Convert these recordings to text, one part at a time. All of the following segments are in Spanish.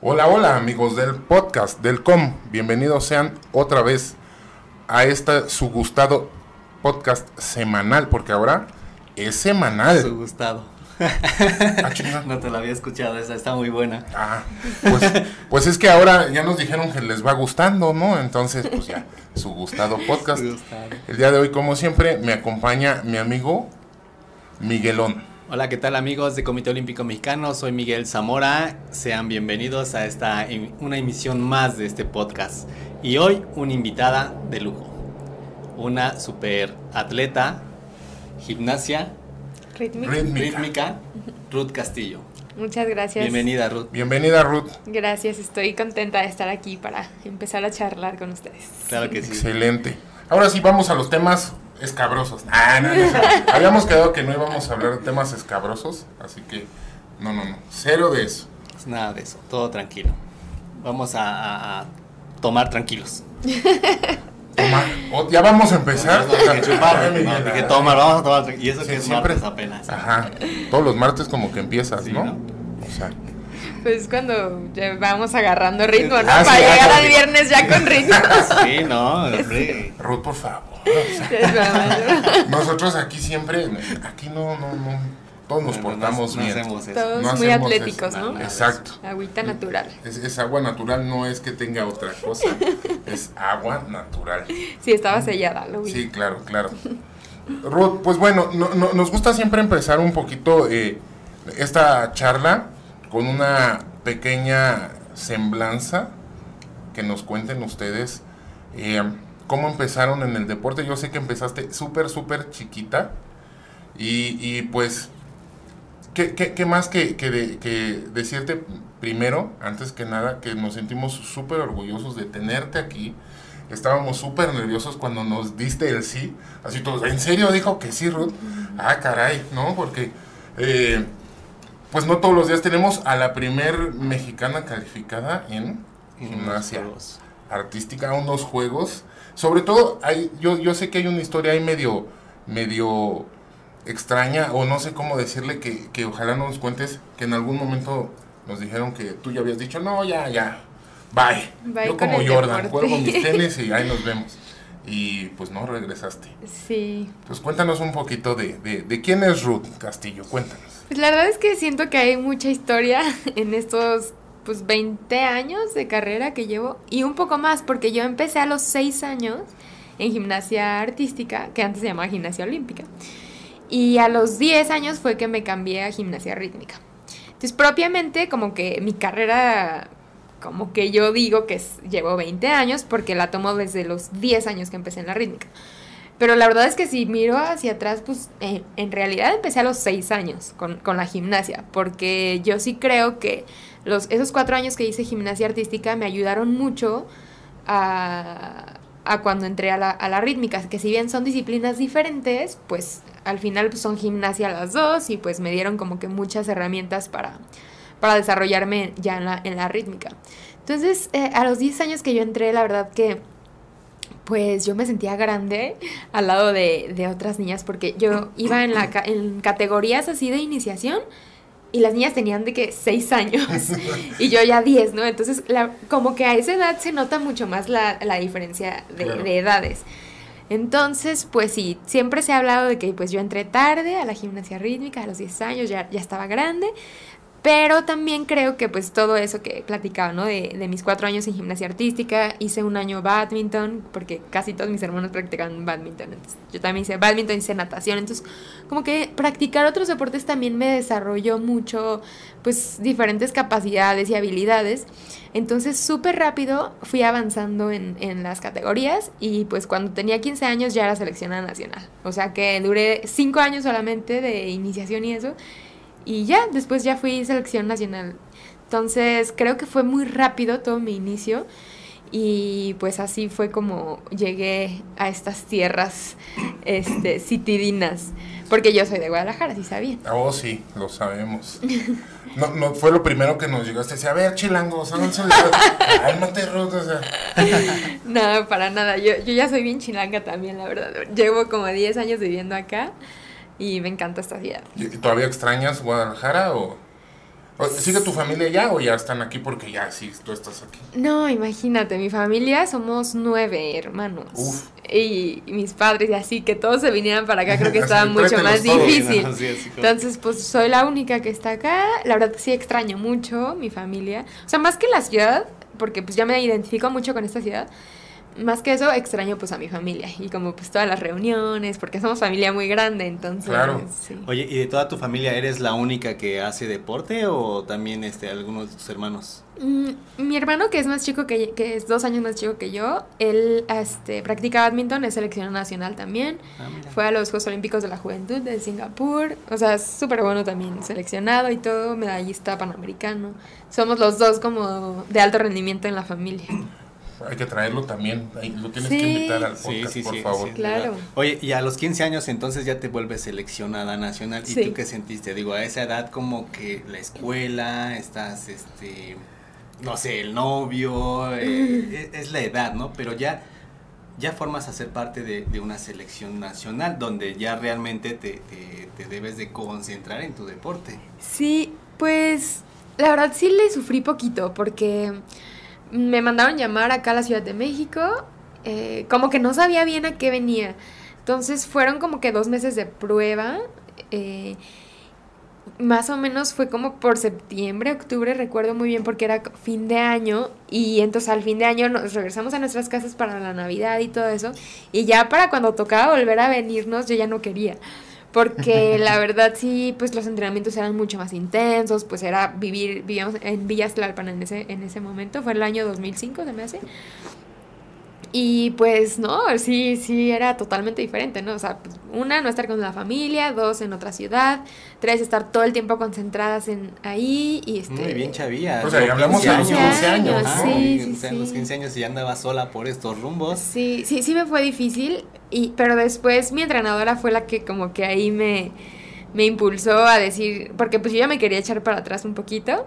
Hola, hola amigos del podcast del COM. Bienvenidos sean otra vez a este su gustado podcast semanal, porque ahora es semanal. Su gustado. Ah. No te la había escuchado, esa está muy buena. Ah, pues, pues es que ahora ya nos dijeron que les va gustando, ¿no? Entonces, pues ya, su gustado podcast. Su gustado. El día de hoy, como siempre, me acompaña mi amigo Miguelón. Hola, ¿qué tal amigos de Comité Olímpico Mexicano? Soy Miguel Zamora. Sean bienvenidos a esta em- una emisión más de este podcast. Y hoy una invitada de lujo. Una super atleta, gimnasia, Rítmica. Rítmica. rítmica, Ruth Castillo. Muchas gracias. Bienvenida, Ruth. Bienvenida, Ruth. Gracias, estoy contenta de estar aquí para empezar a charlar con ustedes. Claro que sí. Excelente. Ahora sí vamos a los temas escabrosos. Ah, no, no. Habíamos quedado que no íbamos a hablar de temas escabrosos, así que no, no, no. Cero de eso. Pues nada de eso, todo tranquilo. Vamos a, a- a tomar tranquilos. Toma, o- ya vamos a empezar. No, dije chupar, no, Miguel, dije tomar, vamos a tomar tranquilos. Y eso Sí, que es siempre. martes apenas. Ajá. Todos los martes como que empiezas, Sí, ¿no? ¿no? O sea, Pues cuando ya vamos agarrando ritmo, ¿no? Ah, para llegar al viernes ya con ritmo. Sí, no. Ruth, por favor. Nosotros aquí siempre, aquí no, no, no, todos nos No, portamos no, no bien. hacemos eso. Todos No muy hacemos atléticos, eso, ¿no? Exacto. Agüita natural. Es, es agua natural, no es que tenga otra cosa, es agua natural. Sí, estaba sellada, lo vi. Sí, claro, claro. Ruth, pues bueno, no- no- nos gusta siempre empezar un poquito eh, esta charla con una pequeña semblanza que nos cuenten ustedes eh, cómo empezaron en el deporte. Yo sé que empezaste súper, súper chiquita y, y pues, ¿qué, qué- qué más que, que de- que decirte primero, antes que nada, que nos sentimos súper orgullosos de tenerte aquí? Estábamos súper nerviosos cuando nos diste el sí. Así todos, ¿en serio dijo que sí, Ruth? Ah, caray, ¿no? Porque, eh, pues no todos los días tenemos a la primer mexicana calificada en gimnasia artística, unos juegos. Sobre todo, hay, yo, yo sé que hay una historia ahí medio, medio extraña, o no sé cómo decirle, que, que ojalá nos cuentes, que en algún momento nos dijeron que tú ya habías dicho, no, ya, ya, bye. Bye yo como Jordan, juego mis tenis y ahí nos vemos. Y pues no regresaste. Sí. Pues cuéntanos un poquito de, de, de quién es Ruth Castillo, cuéntanos. Pues la verdad es que siento que hay mucha historia en estos pues 20 años de carrera que llevo y un poco más porque yo empecé a los 6 años en gimnasia artística, que antes se llamaba gimnasia olímpica. Y a los 10 años fue que me cambié a gimnasia rítmica. Entonces, propiamente como que mi carrera como que yo digo que llevo 20 años porque la tomo desde los 10 años que empecé en la rítmica. Pero la verdad es que si miro hacia atrás, pues eh, en realidad empecé a los seis años con, con la gimnasia, porque yo sí creo que los, esos cuatro años que hice gimnasia artística me ayudaron mucho a, a cuando entré a la, a la rítmica, que si bien son disciplinas diferentes, pues al final pues, son gimnasia las dos y pues me dieron como que muchas herramientas para, para desarrollarme ya en la, en la rítmica. Entonces, eh, a los 10 años que yo entré, la verdad que pues yo me sentía grande al lado de, de otras niñas porque yo iba en, la, en categorías así de iniciación y las niñas tenían de que 6 años y yo ya 10, ¿no? Entonces, la- como que a esa edad se nota mucho más la, la diferencia de, Claro. de edades. Entonces, pues sí, siempre se ha hablado de que pues yo entré tarde a la gimnasia rítmica, a los 10 años, ya, ya estaba grande, pero también creo que pues todo eso que he platicado, ¿no? De, mis cuatro años en gimnasia artística, hice un año badminton, porque casi todos mis hermanos practicaban badminton, yo también hice badminton, hice natación, entonces como que practicar otros deportes también me desarrolló mucho, pues diferentes capacidades y habilidades, entonces súper rápido fui avanzando en, en las categorías y pues cuando tenía 15 años ya era seleccionada nacional, o sea que duré cinco años solamente de iniciación y eso, y ya, después ya fui selección nacional. Entonces creo que fue muy rápido todo mi inicio y pues así fue como llegué a estas tierras este, citidinas. Porque yo soy de Guadalajara, si sabía. Oh, sí, lo sabemos. No, no fue lo primero que nos llegaste. Decía, a ver, chilangos. Cálmate, Ruth, o sea. No, para nada. Yo, yo ya soy bien chilanga también, la verdad. Llevo como 10 años viviendo acá y me encanta esta ciudad. ¿y ¿Todavía extrañas Guadalajara o...? ¿Sigue tu familia ya o ya están aquí porque ya sí, tú estás aquí? No, imagínate, mi familia somos nueve hermanos. Uf. Y, y mis padres y así, que todos se vinieran para acá, creo que estaba mucho más todos. difícil. Sí, como- Entonces, pues soy la única que está acá. La verdad que sí extraño mucho mi familia. O sea, más que la ciudad, porque pues ya me identifico mucho con esta ciudad. Más que eso, extraño pues a mi familia. Y como pues todas las reuniones, porque somos familia muy grande, entonces... Claro. sí. Oye, ¿y de toda tu familia eres la única que hace deporte o también este algunos de tus hermanos? Mm, Mi hermano, que es más chico que, que es dos años más chico que yo, él este, practica badminton, es seleccionado nacional también. Ah. Fue a los Juegos Olímpicos de la Juventud de Singapur. O sea, es súper bueno también, seleccionado y todo, medallista panamericano. Somos los dos como de alto rendimiento en la familia. Hay que traerlo también. ahí Lo tienes Sí. que invitar al Sí, podcast, sí, por sí, favor. sí, Claro. Oye, y a los 15 años entonces ya te vuelves seleccionada nacional. ¿Y Sí. tú qué sentiste? Digo, a esa edad como que la escuela, estás, este, no sé, el novio, eh, es, es la edad, ¿no? Pero ya, ya formas a ser parte de, de una selección nacional donde ya realmente te, te- te debes de concentrar en tu deporte. Sí, pues la verdad sí le sufrí poquito porque me mandaron llamar acá a la Ciudad de México, eh, como que no sabía bien a qué venía. Entonces fueron como que dos meses de prueba. eh, más o menos fue como por septiembre, octubre, recuerdo muy bien porque era fin de año y entonces al fin de año nos regresamos a nuestras casas para la Navidad y todo eso y ya para cuando tocaba volver a venirnos yo ya no quería porque la verdad sí, pues los entrenamientos eran mucho más intensos, pues era vivir, vivíamos en Villas Tlalpan en ese, en ese momento, fue el año 2005 se me hace. Y pues no, sí, sí, era totalmente diferente, ¿no? O sea, pues, una, no estar con la familia, dos, en otra ciudad, tres, estar todo el tiempo concentradas en ahí y este... Muy bien, chavía. O sea, Yo, y hablamos a los 15 años, Ajá, sí, y, sí, o sea, a los sí. 15 años y ya andaba sola por estos rumbos. Sí, sí, sí me fue difícil, y, pero después mi entrenadora fue la que como que ahí me, me impulsó a decir, porque pues yo ya me quería echar para atrás un poquito.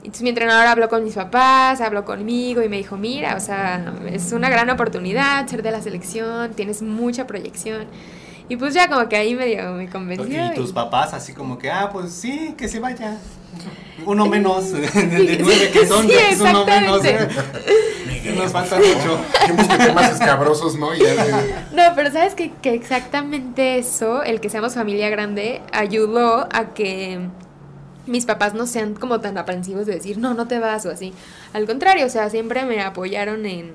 Entonces mi entrenadora habló con mis papás, habló conmigo y me dijo, mira, o sea, es una gran oportunidad ser de la selección, tienes mucha proyección. Y pues ya como que ahí medio me convenció. Y tus y- papás así como que, ah, pues sí, que se vaya. Uno menos, de, de nueve que son, Sí, es uno menos. Miguel, Nos falta mucho. Dijimos que temas escabrosos, ¿no? Y ya, No, pero sabes que, que exactamente eso, el que seamos familia grande, ayudó a que mis papás no sean como tan aprensivos de decir, no, no te vas o así. Al contrario, o sea, siempre me apoyaron en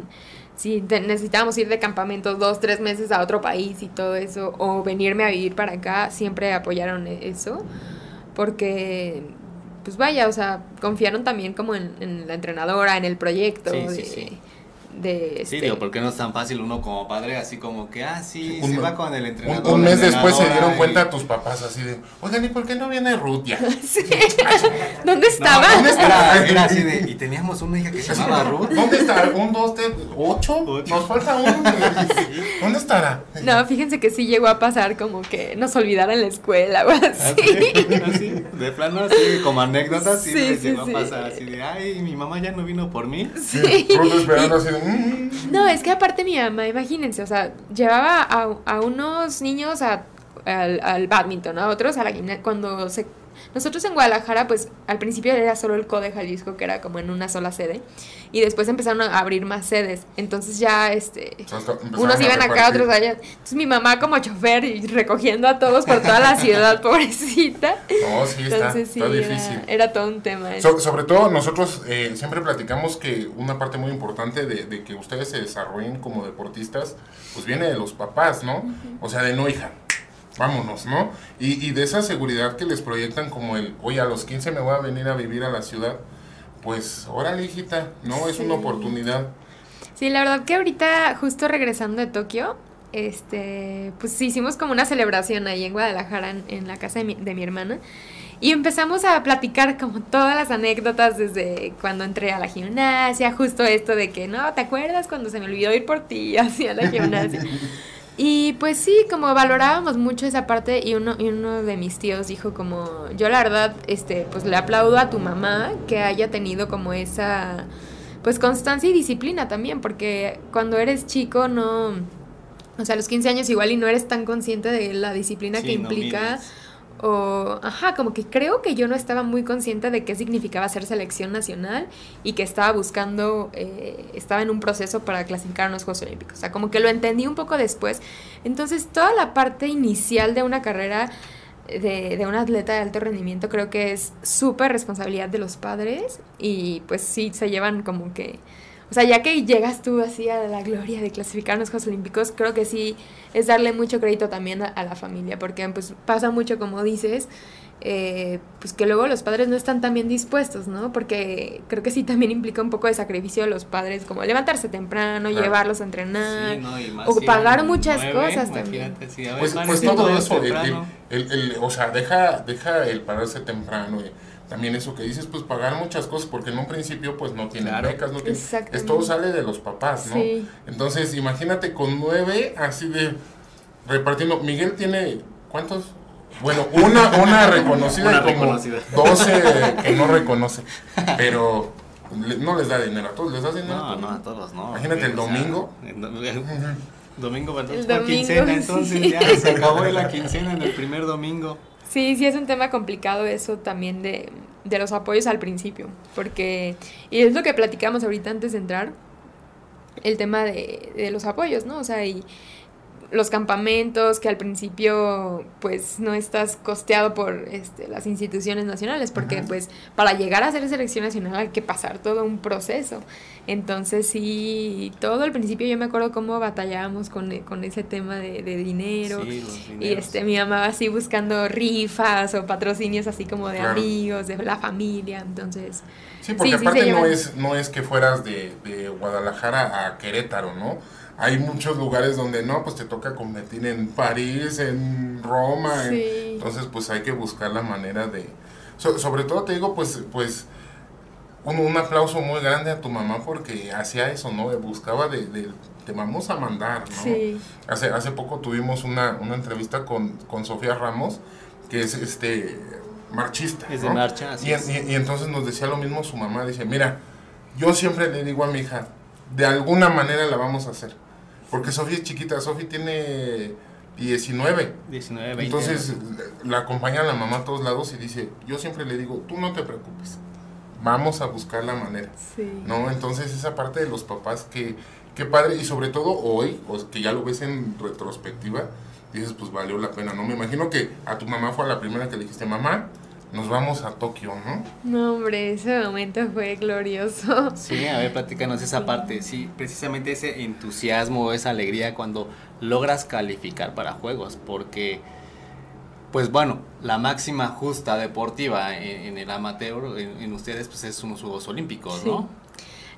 si necesitábamos ir de campamento dos, tres meses a otro país y todo eso, o venirme a vivir para acá, siempre apoyaron e- eso, porque, pues vaya, o sea, confiaron también como en, en la entrenadora, en el proyecto, Sí, sí. De, Sí, este, digo, porque no es tan fácil uno como padre, así como que, ah, sí, Un- se va con el Un, entrenador. un la mes después se dieron y- cuenta tus papás así de, oigan, ¿y por qué no viene Ruth ya? ¿Dónde estaba? ¿dónde está? Era, era así de, y teníamos una hija que se llamaba Ruth. ¿Dónde está? ¿Un, dos, tres, ocho? Ocho. Nos falta uno. ¿Dónde estará? No, fíjense que sí llegó a pasar como que nos olvidaran la escuela o así. Así, así, de plano, así como anécdotas, sí, Sí, sí, llegó sí. a pasar así de, ay, mi mamá ya no vino por mí. Sí. Ruth esperando así de. No, es que aparte mi mamá, imagínense, o sea, llevaba a, a unos niños al, al badminton, a otros a la gimnasia. Cuando se... Nosotros en Guadalajara, pues al principio era solo el CODE Jalisco, que era como en una sola sede, y después empezaron a abrir más sedes. Entonces ya, este... Unos iban acá, otros allá. Entonces mi mamá como chofer y recogiendo a todos por toda la ciudad, pobrecita. No, sí, está, Entonces sí, está difícil. era todo un tema. So- sobre todo nosotros eh, siempre platicamos que una parte muy importante de, de que ustedes se desarrollen como deportistas, pues viene de los papás, ¿no? O sea, de no hija, vámonos, ¿no? Y, y de esa seguridad que les proyectan como el, oye, a los 15 me voy a venir a vivir a la ciudad, pues órale, hijita, ¿no? Es Sí. una oportunidad. Sí, la verdad que ahorita, justo regresando de Tokio, este, pues hicimos como una celebración ahí en Guadalajara, en, en la casa de mi, de mi hermana. Y empezamos a platicar como todas las anécdotas desde cuando entré a la gimnasia, justo esto de que, no, ¿te acuerdas cuando se me olvidó ir por ti hacia la gimnasia? Y pues sí, como valorábamos mucho esa parte y uno, y uno de mis tíos dijo como, yo la verdad, este, pues le aplaudo a tu mamá que haya tenido como esa, pues constancia y disciplina también, porque cuando eres chico no, o sea, a los 15 años igual y no eres tan consciente de la disciplina Sí, que implica. O, ajá, como que creo que yo no estaba muy consciente de qué significaba ser selección nacional y que estaba buscando, eh, estaba en un proceso para clasificar a los Juegos Olímpicos. O sea, como que lo entendí un poco después. Entonces, toda la parte inicial de una carrera de, de un atleta de alto rendimiento creo que es súper responsabilidad de los padres y pues sí, se llevan como que o sea, ya que llegas tú así a la gloria de clasificar en los Juegos Olímpicos, creo que sí es darle mucho crédito también a, la familia, porque pues pasa mucho, como dices, eh, pues que luego los padres no están tan bien dispuestos, ¿no? Porque creo que sí también implica un poco de sacrificio de los padres, como levantarse temprano, llevarlos a entrenar, o pagar muchas cosas también. pues, pues todo eso, el, o sea, deja, deja el pararse temprano. Y, también eso que dices, pues pagar muchas cosas, porque en un principio pues no tienen becas, no tienen, es, todo sale de los papás, ¿no? Entonces, imagínate con nueve, así de repartiendo, Miguel tiene, ¿cuántos? Bueno, una, una reconocida y como doce que no reconoce, pero no les da dinero, a todos les da dinero. No, no, a todos no. Imagínate el domingo. domingo, ¿verdad? quincena, entonces ya se acabó la quincena en el primer domingo. Sí, sí es un tema complicado eso también de, de los apoyos al principio, porque, y es lo que platicamos ahorita antes de entrar, el tema de, de los apoyos, ¿no? O sea, y los campamentos que al principio pues no estás costeado por este, las instituciones nacionales porque pues para llegar a ser selección nacional hay que pasar todo un proceso. Entonces sí todo al principio yo me acuerdo cómo batallábamos con, con ese tema de, dinero. Y este mi mamá así buscando rifas o patrocinios así como de amigos de la familia entonces sí porque aparte no es no es que fueras de, de Guadalajara a Querétaro no hay muchos lugares donde no, pues te toca competir en París, en Roma, entonces pues hay que buscar la manera de... sobre todo te digo, pues, pues un, un, aplauso muy grande a tu mamá porque hacía eso, ¿no? Buscaba de, de te vamos a mandar, ¿no? Sí. Hace, hace poco tuvimos una, una entrevista con, con Sofía Ramos, que es este marchista. Es de marcha, y, y, y entonces nos decía lo mismo su mamá, dice, mira, yo siempre le digo a mi hija, de alguna manera la vamos a hacer. Porque Sofía es chiquita, Sofía tiene 19. 19, 20. Entonces la acompaña a la mamá a todos lados y dice, yo siempre le digo, tú no te preocupes, vamos a buscar la manera. Sí. ¿No? Entonces esa parte de los papás que, qué padre, y sobre todo hoy, que ya lo ves en retrospectiva, dices, pues valió la pena, ¿no? Me imagino que a tu mamá fue la primera que le dijiste, mamá, nos vamos a Tokio, ¿no? No, hombre, ese momento fue glorioso. Sí, a ver, platícanos esa parte, sí, precisamente ese entusiasmo, esa alegría cuando logras calificar para juegos, porque, pues bueno, la máxima justa deportiva en, el amateur, en, ustedes, pues es unos Juegos Olímpicos, ¿no?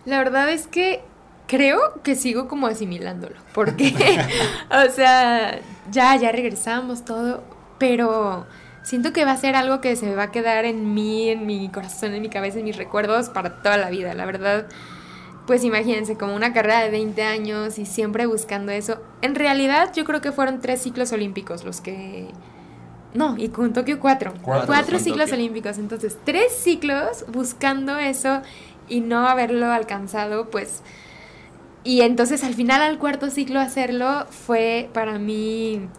La verdad es que creo que sigo como asimilándolo, porque, o sea, ya, ya regresamos todo, pero siento que va a ser algo que se va a quedar en mí, en mi corazón, en mi cabeza, en mis recuerdos para toda la vida. La verdad, pues imagínense, como una carrera de 20 años y siempre buscando eso. En realidad yo creo que fueron tres ciclos olímpicos los que... No, y con Tokio cuatro. Cuatro, ciclos olímpicos. Entonces, tres ciclos buscando eso y no haberlo alcanzado, pues... Y entonces al final al cuarto ciclo hacerlo fue para mí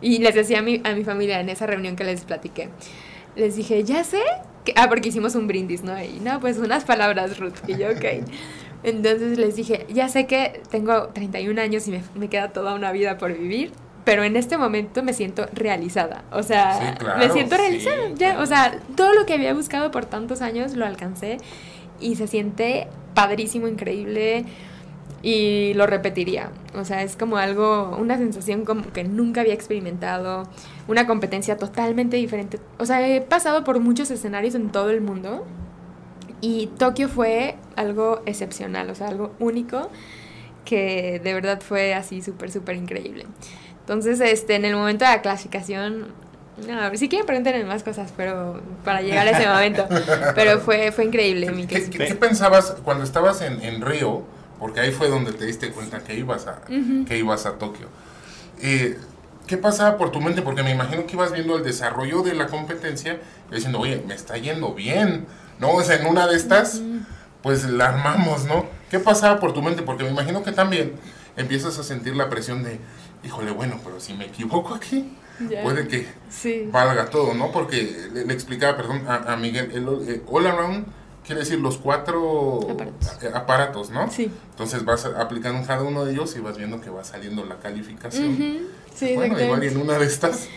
y les decía a mi, a mi familia en esa reunión que les platiqué, les dije, ya sé, que, ah, porque hicimos un brindis, ¿no? Y no, pues unas palabras, Ruth, y yo, ok. Entonces les dije, ya sé que tengo 31 años y me, me queda toda una vida por vivir, pero en este momento me siento realizada. O sea, me siento realizada. ya, O sea, todo lo que había buscado por tantos años lo alcancé y se siente padrísimo, increíble y lo repetiría. O sea, es como algo, una sensación como que nunca había experimentado, una competencia totalmente diferente. O sea, he pasado por muchos escenarios en todo el mundo y Tokio fue algo excepcional, o sea, algo único que de verdad fue así súper, súper increíble. Entonces, este, en el momento de la clasificación, no, si quieren preguntarme más cosas, pero para llegar a ese momento, pero fue, fue increíble. Mi ¿Qué, ¿Qué, pensabas cuando estabas en, en Río? Porque ahí fue donde te diste cuenta que ibas a, que ibas a Tokio. Eh, ¿Qué pasaba por tu mente? Porque me imagino que ibas viendo el desarrollo de la competencia y diciendo, oye, me está yendo bien, ¿no? O sea, en una de estas, pues la armamos, ¿no? ¿Qué pasaba por tu mente? Porque me imagino que también empiezas a sentir la presión de, híjole, bueno, pero si me equivoco aquí, Ya. puede que Sí. valga todo, ¿no? Porque le, le explicaba, perdón, a, a Miguel, el eh, all around quiere decir los cuatro Aparatos. eh, aparatos, ¿no? Sí. Entonces vas aplicando cada uno de ellos y vas viendo que va saliendo la calificación. Ujú, Sí, bueno, igual en una de estas,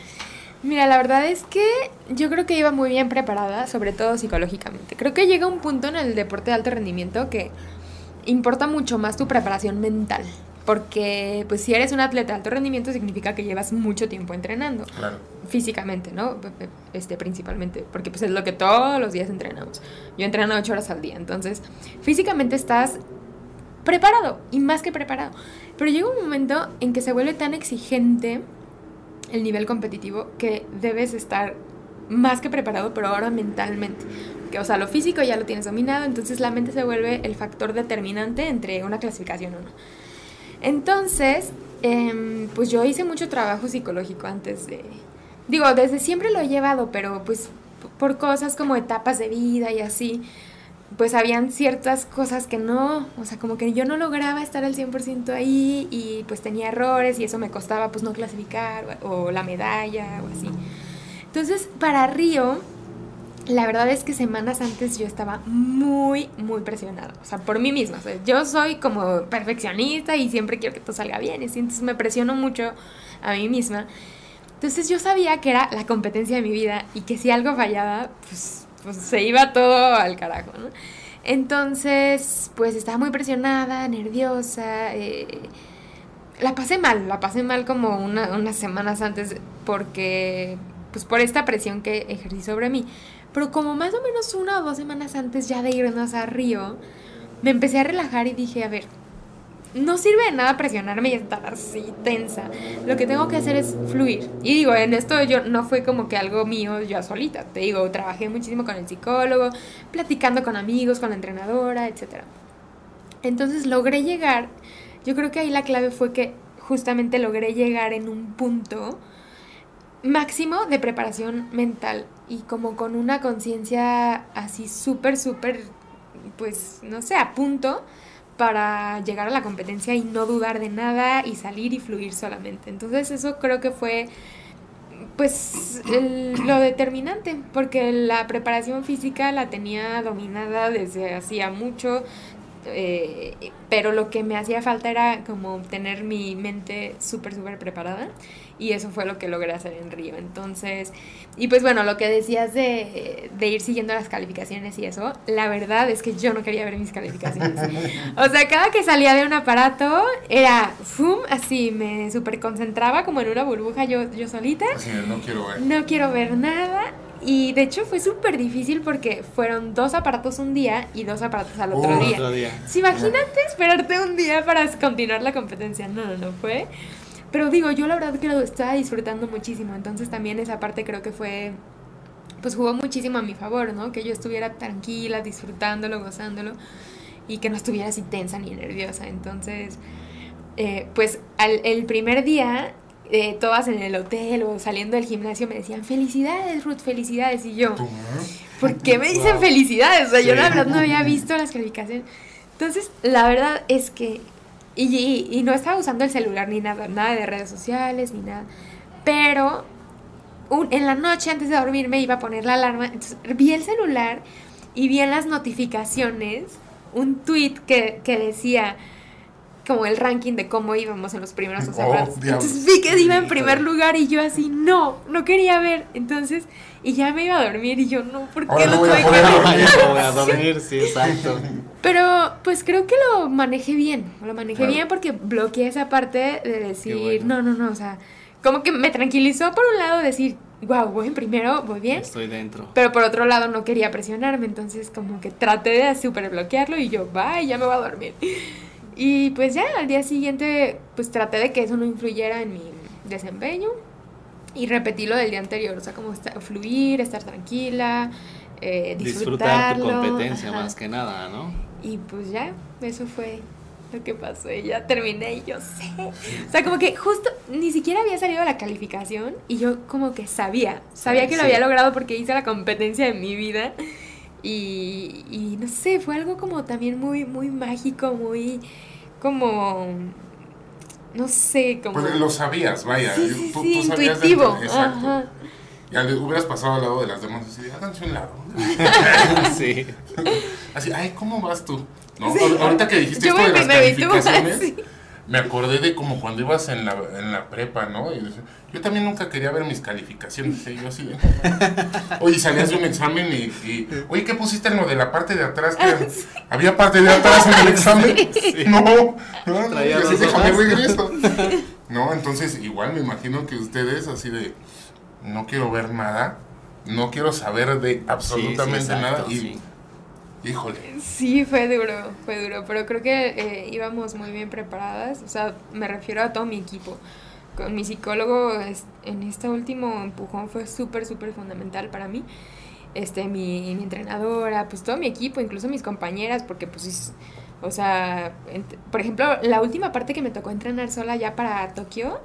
Mira, la verdad es que yo creo que iba muy bien preparada, sobre todo psicológicamente. Creo que llega un punto en el deporte de alto rendimiento que importa mucho más tu preparación mental. Porque, pues, si eres un atleta de alto rendimiento, significa que llevas mucho tiempo entrenando. claro. Físicamente, ¿no? Este, principalmente. Porque, pues, es lo que todos los días entrenamos. Yo entreno ocho horas al día. Entonces, físicamente estás preparado. Y más que preparado. Pero llega un momento en que se vuelve tan exigente el nivel competitivo que debes estar más que preparado, pero ahora mentalmente. Que, o sea, lo físico ya lo tienes dominado, entonces la mente se vuelve el factor determinante entre una clasificación o no. Entonces, em, pues yo hice mucho trabajo psicológico antes de... Digo, desde siempre lo he llevado, pero pues por cosas como etapas de vida y así, pues habían ciertas cosas que no, o sea, como que yo no lograba estar al 100% ahí y pues tenía errores y eso me costaba pues no clasificar o la medalla o así. Entonces, para Río, la verdad es que semanas antes yo estaba muy, muy presionada. O sea, por mí misma. Yo soy como perfeccionista y siempre quiero que todo salga bien. y Entonces me presiono mucho a mí misma. Entonces yo sabía que era la competencia de mi vida y que si algo fallaba, pues, pues se iba todo al carajo. Entonces, pues estaba muy presionada, nerviosa. eh, la pasé mal, la pasé mal como una- unas semanas antes porque, pues por esta presión que ejercí sobre mí. Pero como más o menos una o dos semanas antes ya de irnos a Río, me empecé a relajar y dije, a ver, no sirve de nada presionarme y estar así tensa. Lo que tengo que hacer es fluir. Y digo, en esto yo no fue como que algo mío yo solita. Te digo, trabajé muchísimo con el psicólogo, platicando con amigos, con la entrenadora, etc. Entonces logré llegar. Yo creo que ahí la clave fue que justamente logré llegar en un punto máximo de preparación mental y como con una conciencia así súper, súper, pues, no sé, a punto para llegar a la competencia y no dudar de nada y salir y fluir solamente. Entonces eso creo que fue pues lo determinante, porque la preparación física la tenía dominada desde hacía mucho, eh, pero lo que me hacía falta era como tener mi mente súper, súper preparada y eso fue lo que logré hacer en Río. Entonces, y pues bueno, lo que decías de, de ir siguiendo las calificaciones y eso, la verdad es que yo no quería ver mis calificaciones. O sea, cada que salía de un aparato era, ¡fum! Así, me súper concentraba como en una burbuja yo, yo solita. Así no quiero ver. No quiero ver nada. Y de hecho fue súper difícil porque fueron dos aparatos un día y dos aparatos al otro Oh, día. Otro día. Sí, imagínate esperarte un día para continuar la competencia. No, no, no fue. Pero digo, yo la verdad que lo estaba disfrutando muchísimo. Entonces también esa parte creo que fue. Pues jugó muchísimo a mi favor, ¿no? Que yo estuviera tranquila, disfrutándolo, gozándolo. Y que no estuviera así tensa ni nerviosa. Entonces, eh, pues al, el primer día, eh, todas en el hotel o saliendo del gimnasio me decían, felicidades, Ruth, felicidades. Y yo. ¿por qué me dicen felicidades? O sea, yo la verdad no había visto las calificaciones. Entonces, la verdad es que, y, y- no estaba usando el celular ni nada, nada de redes sociales ni nada. Pero un- en la noche antes de dormir me iba a poner la alarma. Entonces, vi el celular y vi en las notificaciones un tweet que, que decía como el ranking de cómo íbamos en los primeros Oh, diablos. Entonces vi que iba en primer lugar y yo así, no, no quería ver. Entonces, y ya me iba a dormir y yo, no, ¿por qué no tuve que dormir. Voy a dormir, sí, exacto. Pero pues creo que lo manejé bien, lo manejé Claro. bien porque bloqueé esa parte de decir, bueno. no, no, no, o sea, como que me tranquilizó por un lado decir, wow, voy en primero, voy bien, Estoy dentro. pero por otro lado no quería presionarme, entonces como que traté de super bloquearlo y yo, bye, ya me voy a dormir. Y pues ya, al día siguiente, pues traté de que eso no influyera en mi desempeño y repetí lo del día anterior, o sea, como fluir, estar tranquila, eh, Disfrutar tu competencia ajá. más que nada, ¿no? Y pues ya, eso fue lo que pasó. Y ya terminé y yo sé. O sea, como que justo ni siquiera había salido la calificación y yo como que sabía. Sabía que lo Sí. había logrado porque hice la competencia de mi vida. Y, y no sé, fue algo como también muy, muy mágico, muy como... no sé, como... Pues lo sabías, vaya. Sí, sí, tú, sí, tú sabías de- intuitivo. exacto. Ajá. Ya le hubieras pasado al lado de las demás así, háganse un lado. sí. Así, ay, ¿cómo vas tú? ¿No? Ahor- Ahorita que dijiste Yo esto de las calificaciones, sí. Me acordé de como cuando ibas en la, en la prepa, ¿no? Y decía, yo también nunca quería ver mis calificaciones, ¿eh? yo así de... Oye, salías de un examen y, y, oye, ¿qué pusiste en lo de la parte de atrás? Ah, ¿Había parte de atrás en el examen? No, no, no, Traía dos déjame regreso. No, entonces igual me imagino que ustedes así de, no quiero ver nada, no quiero saber de absolutamente Sí, sí, exacto, nada y, sí. Híjole. Sí, fue duro, fue duro, pero creo que eh, íbamos muy bien preparadas, o sea, me refiero a todo mi equipo. Con mi psicólogo es- en este último empujón fue súper, súper fundamental para mí. Este, mi, mi entrenadora, pues todo mi equipo, incluso mis compañeras, porque pues, es- o sea, por ejemplo, la última parte que me tocó entrenar sola ya para Tokio,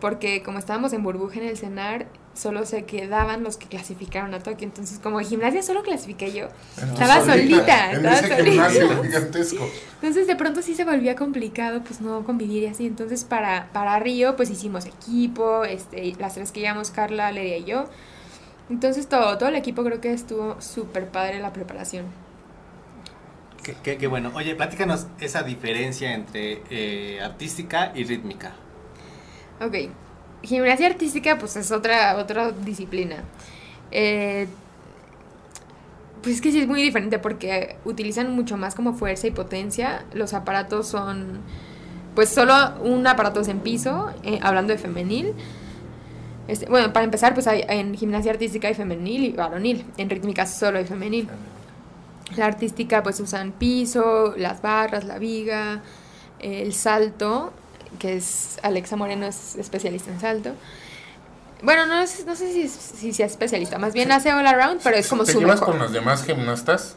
porque como estábamos en burbuja en el cenar, solo se quedaban los que clasificaron a Tokio, entonces como en gimnasia solo clasifiqué yo. Estaba solita, En estaba ese solita. gimnasio gigantesco. Entonces de pronto sí se volvía complicado pues no convivir y así. Entonces para, para Río pues hicimos equipo, este, las tres que íbamos, Carla, Ledia y yo. Entonces todo, todo el equipo creo que estuvo súper padre la preparación. Qué, qué- qué bueno. Oye, platícanos esa diferencia entre eh, artística y rítmica. Ok, gimnasia artística pues es otra, otra disciplina. Eh, pues es que sí es muy diferente porque utilizan mucho más como fuerza y potencia. Los aparatos son pues solo un aparato es en piso, eh, hablando de femenil. Este, bueno, para empezar, pues hay, en gimnasia artística hay femenil y varonil. En rítmica solo hay femenil. La artística pues usan piso, las barras, la viga, el salto, que es Alexa Moreno es especialista en salto. Bueno, no, es- no sé si, es- si sea especialista, más bien hace all around, pero es como ¿Te su llevas mejor. con las demás gimnastas?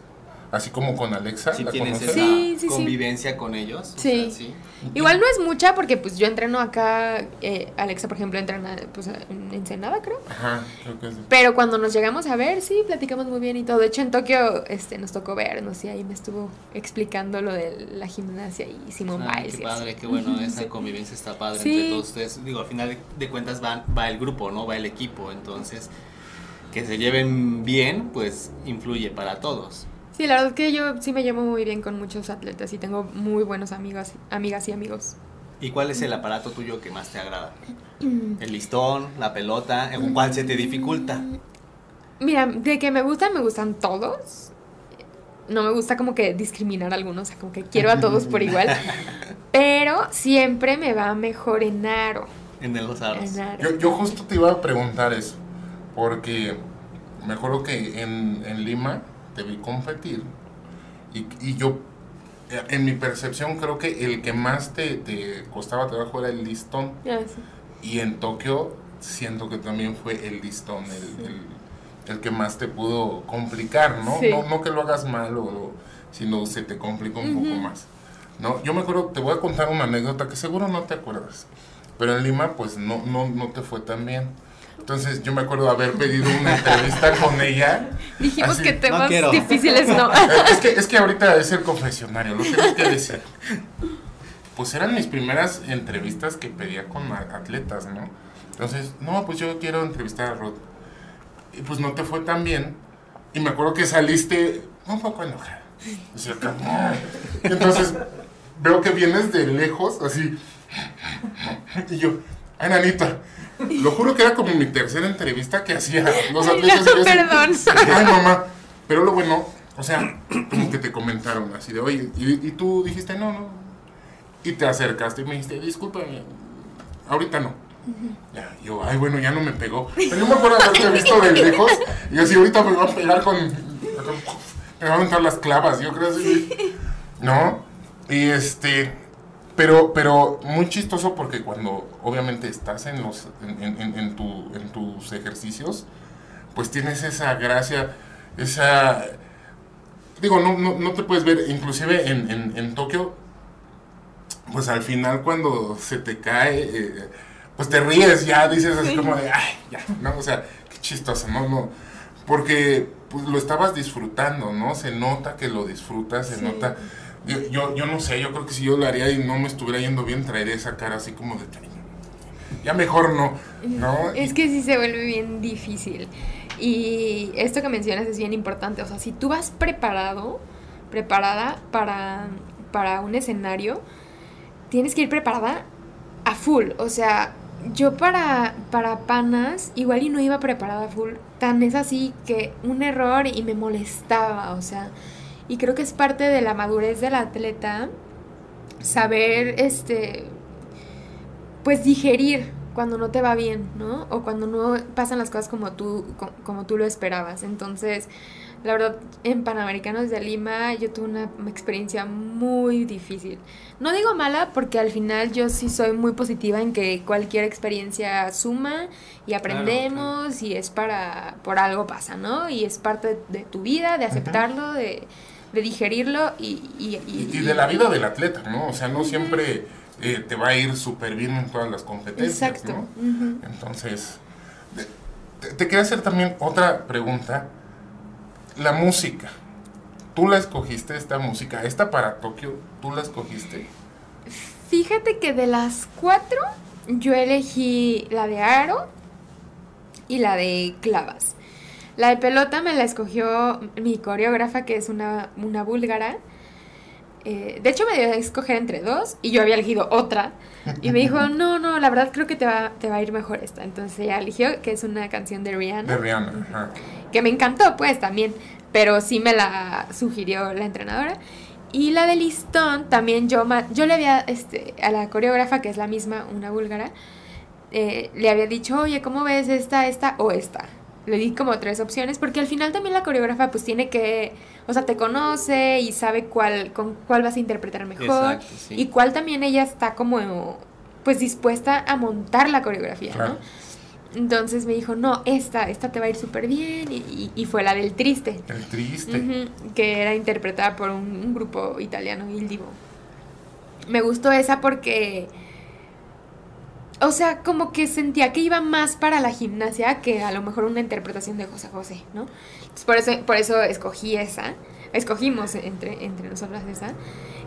Así como con Alexa, Si ¿la tienes conoces? esa Sí, sí, sí. convivencia con ellos. o Sí. sea, sí. Igual no es mucha porque pues yo entreno acá, eh, Alexa por ejemplo entrena pues en Ensenada creo. Ajá, creo que es. Pero cuando nos llegamos a ver, sí, platicamos muy bien y todo. De hecho, en Tokio este, nos tocó vernos y ahí me estuvo explicando lo de la gimnasia y Simón Ah, Biles. qué padre, qué bueno, esa sí. convivencia está padre Sí. entre todos ustedes. Digo, al final de, de cuentas va, va el grupo, ¿no? Va el equipo, entonces que se lleven bien, pues influye para todos. Sí, la verdad que yo sí me llevo muy bien con muchos atletas y tengo muy buenos amigos, amigas y amigos. ¿Y cuál es el aparato tuyo que más te agrada? ¿El listón, la pelota? ¿En cuál se te dificulta? Mira, de que me gustan, me gustan todos. No me gusta como que discriminar a algunos, o sea, como que quiero a todos por igual. Pero siempre me va mejor en aro. En el los aros. En aro. Yo, yo justo te iba a preguntar eso, porque me acuerdo que en, en Lima te vi competir y, y yo, eh, en mi percepción, creo que el que más te, te costaba trabajo era el listón. Sí. Y en Tokio siento que también fue el listón el, el- el que más te pudo complicar, ¿no? Sí. No, no que lo hagas mal, o, o- sino se te complica un poco Ujú. más. ¿no? Yo me acuerdo, te voy a contar una anécdota que seguro no te acuerdas, pero en Lima pues no, no, no te fue tan bien. Entonces yo me acuerdo haber pedido una entrevista con ella. Dijimos Así, que temas difíciles no. Es que, es que ahorita es el confesionario, lo tengo que decir. Pues eran mis primeras entrevistas que pedía con atletas, ¿no? Entonces, no, pues yo quiero entrevistar a Rod. Y pues no te fue tan bien. Y me acuerdo que saliste un poco enojada. O sea, como- Y entonces veo que vienes de lejos, así. Y yo, ay, nanita. Lo juro que era como mi tercera entrevista que hacía los atletas. no, perdón. Ay, mamá. Pero lo bueno, o sea, como que te comentaron así de, oye, y, y tú dijiste, no, no. Y te acercaste y me dijiste, discúlpame, ahorita no. Ya, yo, ay, bueno, ya no me pegó. Pero yo me acuerdo haberte visto de lejos y así, ahorita me va a pegar con. Me van a entrar las clavas, yo creo así. ¿No? Y este. Pero, pero muy chistoso porque cuando obviamente estás en los en, en- tu, en tus ejercicios, pues tienes esa gracia, esa... Digo, no, no, no te puedes ver, inclusive en, en, en Tokio, pues al final cuando se te cae, eh, pues te ríes ya, dices así como de, ay, ya, ¿no? O sea, qué chistoso, ¿no? no porque pues, lo estabas disfrutando, ¿no? Se nota que lo disfrutas, se Sí. nota... Yo, yo, no sé, yo creo que si yo lo haría y no me estuviera yendo bien, traería esa cara así como de... Ya mejor no, ¿no? Es que sí se vuelve bien difícil. Y esto que mencionas es bien importante. O sea, si tú vas preparado, preparada para, para un escenario, tienes que ir preparada a full. O sea, yo para, para panas igual y no iba preparada a full. Tan es así que un error y me molestaba. O sea, y creo que es parte de la madurez del atleta saber, este, pues digerir cuando no te va bien, ¿no? O cuando no pasan las cosas como tú, como, tú lo esperabas. Entonces, la verdad, en Panamericanos de Lima yo tuve una experiencia muy difícil. No digo mala porque al final yo sí soy muy positiva en que cualquier experiencia suma y aprendemos y es para, por algo pasa, ¿no? Y es parte de tu vida, de aceptarlo, de, digerirlo y y, y, de la vida del atleta, ¿no? O sea, no siempre eh, te va a ir súper bien en todas las competencias. Exacto. ¿no? Entonces, te, quería hacer también otra pregunta. La música. ¿Tú la escogiste esta música? ¿Esta para Tokio? ¿Tú la escogiste? Fíjate que de las cuatro, yo elegí la de Aro y la de Clavas. La de pelota me la escogió mi coreógrafa, que es una, una búlgara. Eh, de hecho, me dio a escoger entre dos y yo había elegido otra. Y me dijo, no, no, la verdad creo que te va, te va a ir mejor esta. Entonces ella eligió, que es una canción de Rihanna. De Rihanna, Que me encantó, pues, también. Pero sí me la sugirió la entrenadora. Y la de Listón, también yo, yo le había, este, a la coreógrafa, que es la misma, una búlgara, eh, le había dicho, oye, ¿cómo ves esta, esta o esta? Le di como tres opciones, porque al final también la coreógrafa pues tiene que o sea, te conoce y sabe cuál, con cuál vas a interpretar mejor. Y cuál también ella está como, pues dispuesta a montar la coreografía, ¿no? Entonces me dijo, no, esta, esta te va a ir súper bien. Y, fue la del triste. El triste. que era interpretada por un, grupo italiano, Il Divo. Me gustó esa porque o sea, como que sentía que iba más para la gimnasia que a lo mejor una interpretación de José José, ¿no? por eso, por eso escogí esa, escogimos entre, entre nosotras esa.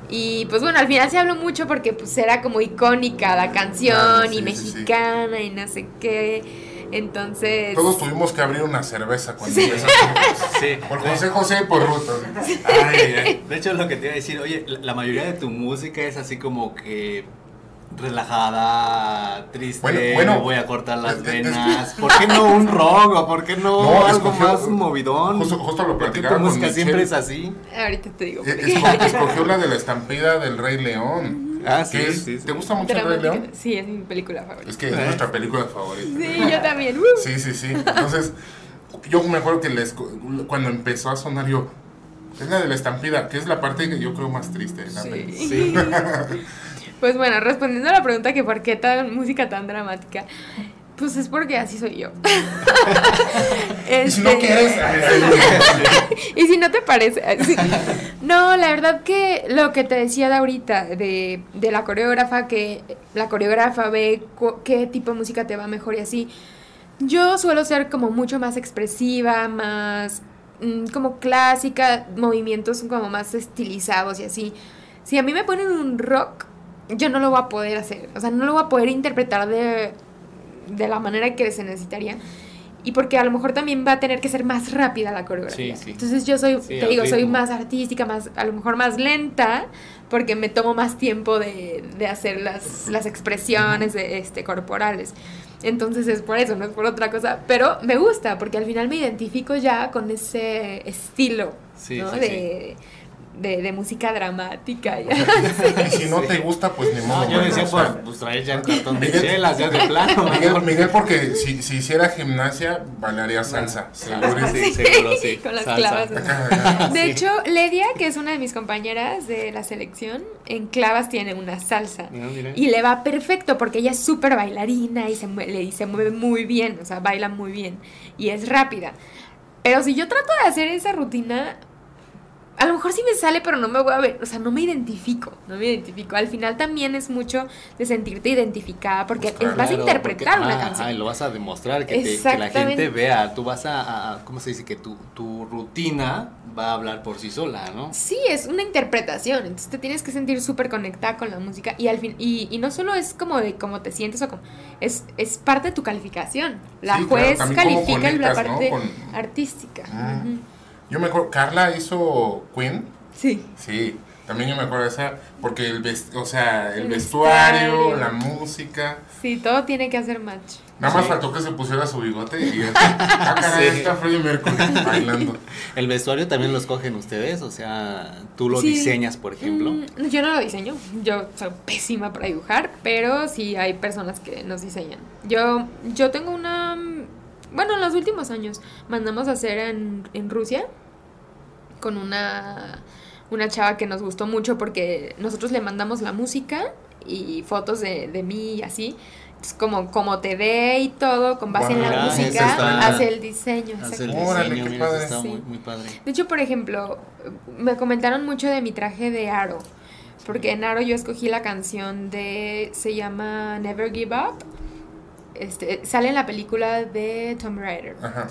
Y pues bueno, al final se habló mucho porque pues era como icónica la canción y mexicana y no sé qué. Entonces. Todos tuvimos que abrir una cerveza cuando sí. Sí. Por José José y por Ruto. de hecho, es lo que te iba a decir, oye, la mayoría de tu música es así como que relajada, triste, bueno, voy a cortar las venas. ¿Por qué no un rock o por qué no, algo más movidón? Justo, justo lo platicaba con música siempre es así? Ahorita te digo. escogió la de la estampida del Rey León. Ah, sí, sí, ¿Te gusta mucho el Rey León? Sí, es mi película favorita. Es que es nuestra película favorita. Sí, yo también. Sí, sí, sí. Entonces, yo me acuerdo que les, cuando empezó a sonar yo, es la de la estampida, que es la parte que yo creo más triste de la película. Sí. Pues bueno, respondiendo a la pregunta que por qué tan música tan dramática. Pues es porque así soy yo. y si no este, quieres. y si no te parece. No, la verdad que lo que te decía de ahorita, de, de la coreógrafa, que la coreógrafa ve qué tipo de música te va mejor y así. Yo suelo ser como mucho más expresiva, más mm, como clásica, movimientos como más estilizados y así. Si a mí me ponen un rock, yo no lo voy a poder hacer. O sea, no lo voy a poder interpretar de, de la manera que se necesitaría. Y porque a lo mejor también va a tener que ser más rápida la coreografía. Entonces yo soy, te digo, soy más artística, más, a lo mejor más lenta, porque me tomo más tiempo de, de hacer las, las expresiones de, este, corporales. Entonces es por eso, no es por otra cosa. Pero me gusta, porque al final me identifico ya con ese estilo ¿no? de, de, de música dramática. Y, si no te gusta, pues ni modo. No, yo decía, pues, pues traer ya un cartón de chelas, ya de plano. Miguel, Miguel, porque si, si hiciera gimnasia, bailaría salsa. Seguro, sí, seguro, sí. Con las clavas. De hecho, Ledia, que es una de mis compañeras de la selección, en clavas tiene una salsa. Ah, y le va perfecto porque ella es súper bailarina y se, mueve, y se mueve muy bien, o sea, baila muy bien. Y es rápida. Pero si yo trato de hacer esa rutina, a lo mejor sí me sale, pero no me voy a ver, o sea, no me identifico, no me identifico. Al final también es mucho de sentirte identificada porque Pues claro. vas a interpretar porque- una ah, canción. ah, y lo vas a demostrar, que, te- que la gente vea. Tú vas a, a- ¿cómo se dice? Que tu, tu rutina va a hablar por sí sola, ¿no? Sí, es una interpretación, entonces te tienes que sentir súper conectada con la música y al fin y, y no solo es como de cómo te sientes o como es, es parte de tu calificación. La Sí, juez califica la parte con- artística. Ah. Yo me acuerdo, Carla hizo Queen. Sí. Sí, también yo me acuerdo de esa, porque el, ves- o sea, el El vestuario, vestuario. la música. Sí, todo tiene que hacer match. Nada más Sí. faltó que se pusiera su bigote y ah, caray, Sí. está Freddie Mercury bailando. El vestuario también lo escogen ustedes, o sea, tú lo Sí. diseñas, por ejemplo. Mm, yo no lo diseño, yo soy pésima para dibujar, pero sí hay personas que nos diseñan. Yo, yo tengo una... Bueno, en los últimos años mandamos a hacer en, en Rusia con una, una chava que nos gustó mucho porque nosotros le mandamos la música y fotos de, de mí y así. Entonces, como, como te ve y todo, con base en la música, está- hace el diseño. Hace el diseño, qué padre. está Sí. muy, muy padre. De hecho, por ejemplo, me comentaron mucho de mi traje de Aro. Porque en Aro yo escogí la canción de. Se llama Never Give Up. Este, sale en la película de Tomb Raider. Ajá.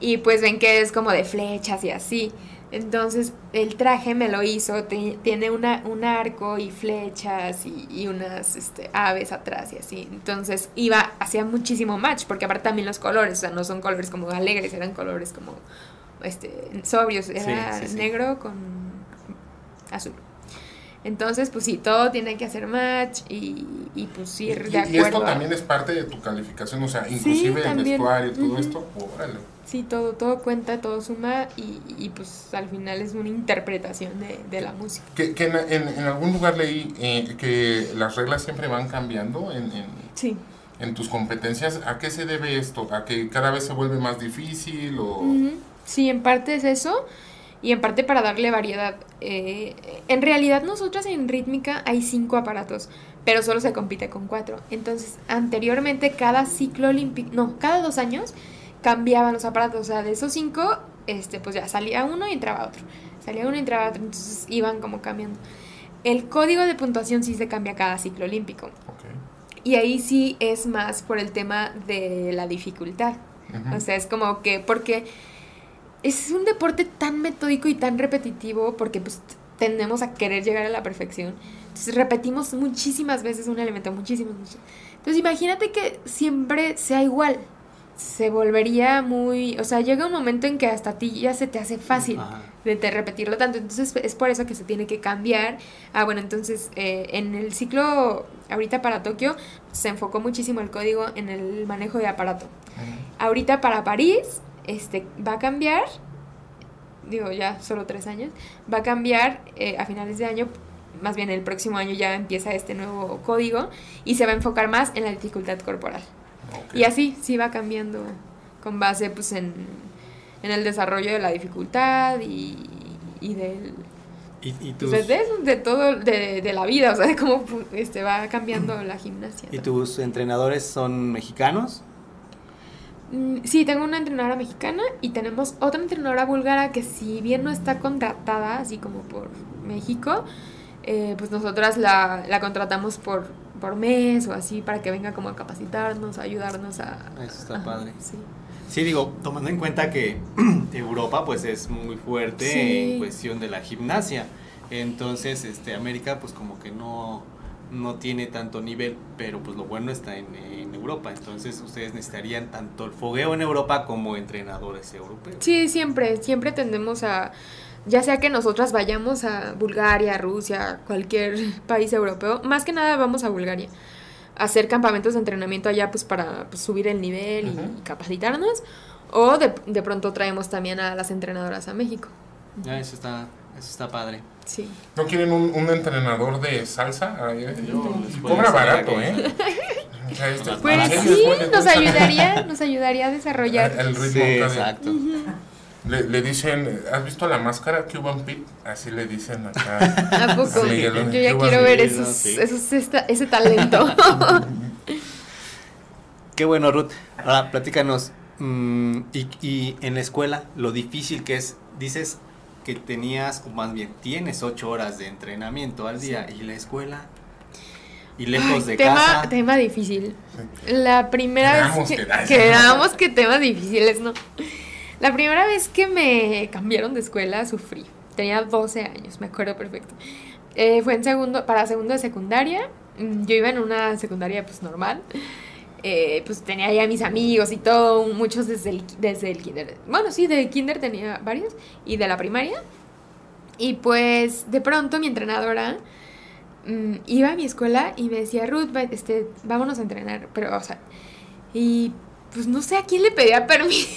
Y pues ven que es como de flechas y así. Entonces el traje me lo hizo, te- tiene una, un arco y flechas y, y unas este, aves atrás y así. Entonces iba, hacía muchísimo match, porque aparte también los colores, o sea, no son colores como alegres, eran colores como este, sobrios, era Sí, sí, sí. negro con azul. Entonces, pues sí, todo tiene que hacer match y, y pues ir Y, de y acuerdo. esto a- también es parte de tu calificación, o sea, inclusive el también. vestuario, todo esto, órale. Sí, todo, todo cuenta, todo suma y, y, pues al final es una interpretación de, de la música. Que, que en, en- en algún lugar leí eh, que las reglas siempre van cambiando en, en, Sí. en tus competencias. ¿A qué se debe esto? ¿A que cada vez se vuelve más difícil o...? Sí, en parte es eso y en parte para darle variedad. Eh, en realidad nosotras en rítmica hay cinco aparatos, pero solo se compite con cuatro. Entonces, anteriormente cada ciclo olímpico, no, cada dos años cambiaban los aparatos. O sea, de esos cinco, este, pues ya salía uno y entraba otro. Salía uno y entraba otro. Entonces iban como cambiando. El código de puntuación sí se cambia cada ciclo olímpico. Ok. Y ahí sí es más por el tema de la dificultad. Ujú. O sea, es como que, porque es un deporte tan metódico y tan repetitivo, porque pues tendemos a querer llegar a la perfección. Entonces repetimos muchísimas veces un elemento, muchísimas, muchísimas. Entonces imagínate que siempre sea igual. Se volvería muy, o sea, llega un momento en que hasta a ti ya se te hace fácil Ajá. de, de repetirlo tanto. Entonces es por eso que se tiene que cambiar. Ah, bueno, entonces eh, en el ciclo ahorita para Tokio se enfocó muchísimo el código en el manejo de aparato. Ahorita para París este, va a cambiar, digo ya solo tres años, va a cambiar eh, a finales de año, más bien el próximo año ya empieza este nuevo código y se va a enfocar más en la dificultad corporal. Y así sí va cambiando con base pues en, en el desarrollo de la dificultad y, y del Y, y pues, de todo de, de la vida, o sea, de cómo este va cambiando la gimnasia. ¿Y tus entrenadores son mexicanos? Mm, Sí, tengo una entrenadora mexicana y tenemos otra entrenadora búlgara que si bien no está contratada, así como por México, eh, pues nosotras la, la contratamos por, por mes o así para que venga como a capacitarnos, a ayudarnos a... Eso está ajá, padre. Sí. Sí, digo, tomando en cuenta que Europa pues es muy fuerte Sí. en cuestión de la gimnasia. Entonces, este América pues como que no no tiene tanto nivel, pero pues lo bueno está en, en Europa. Entonces, ustedes necesitarían tanto el fogueo en Europa como entrenadores europeos. Sí, siempre, siempre tendemos a, ya sea que nosotras vayamos a Bulgaria, Rusia, cualquier país europeo, más que nada vamos a Bulgaria, a hacer campamentos de entrenamiento allá pues para pues, subir el nivel y capacitarnos, o de, de pronto traemos también a las entrenadoras a México. Ya, eso está, eso está padre. Sí. ¿No quieren un, un entrenador de salsa? Ay, eh, Yo Cobra barato. ¿eh? O sea, este- Pues sí, nos ayudaría, nos ayudaría a desarrollar. El ritmo Sí, exacto. Le, le dicen, ¿has visto la máscara Cuban Pete? Así le dicen acá. ¿A poco? Sí, Yo ya quiero ver esos, sí. esos, esta- ese talento. Qué bueno, Ruth. Ahora, platícanos. mm, y, y en la escuela, lo difícil que es, dices, que tenías, o más bien tienes ocho horas de entrenamiento al día y la escuela y lejos Ay, de tema, casa. Tema difícil. La primera Quedamos vez que- que, quedamos que temas difíciles, ¿no? La primera vez que me cambiaron de escuela sufrí. Tenía 12 años, me acuerdo perfecto. Eh, fue en segundo, para segundo de secundaria. Mm, Yo iba en una secundaria pues normal. Eh, pues tenía ya mis amigos y todo, muchos desde el, desde el kinder. Bueno, sí, de kinder tenía varios y de la primaria. Y pues de pronto mi entrenadora mm, iba a mi escuela y me decía, Ruth, este, vámonos a entrenar. Pero, o sea, y pues no sé a quién le pedía permiso.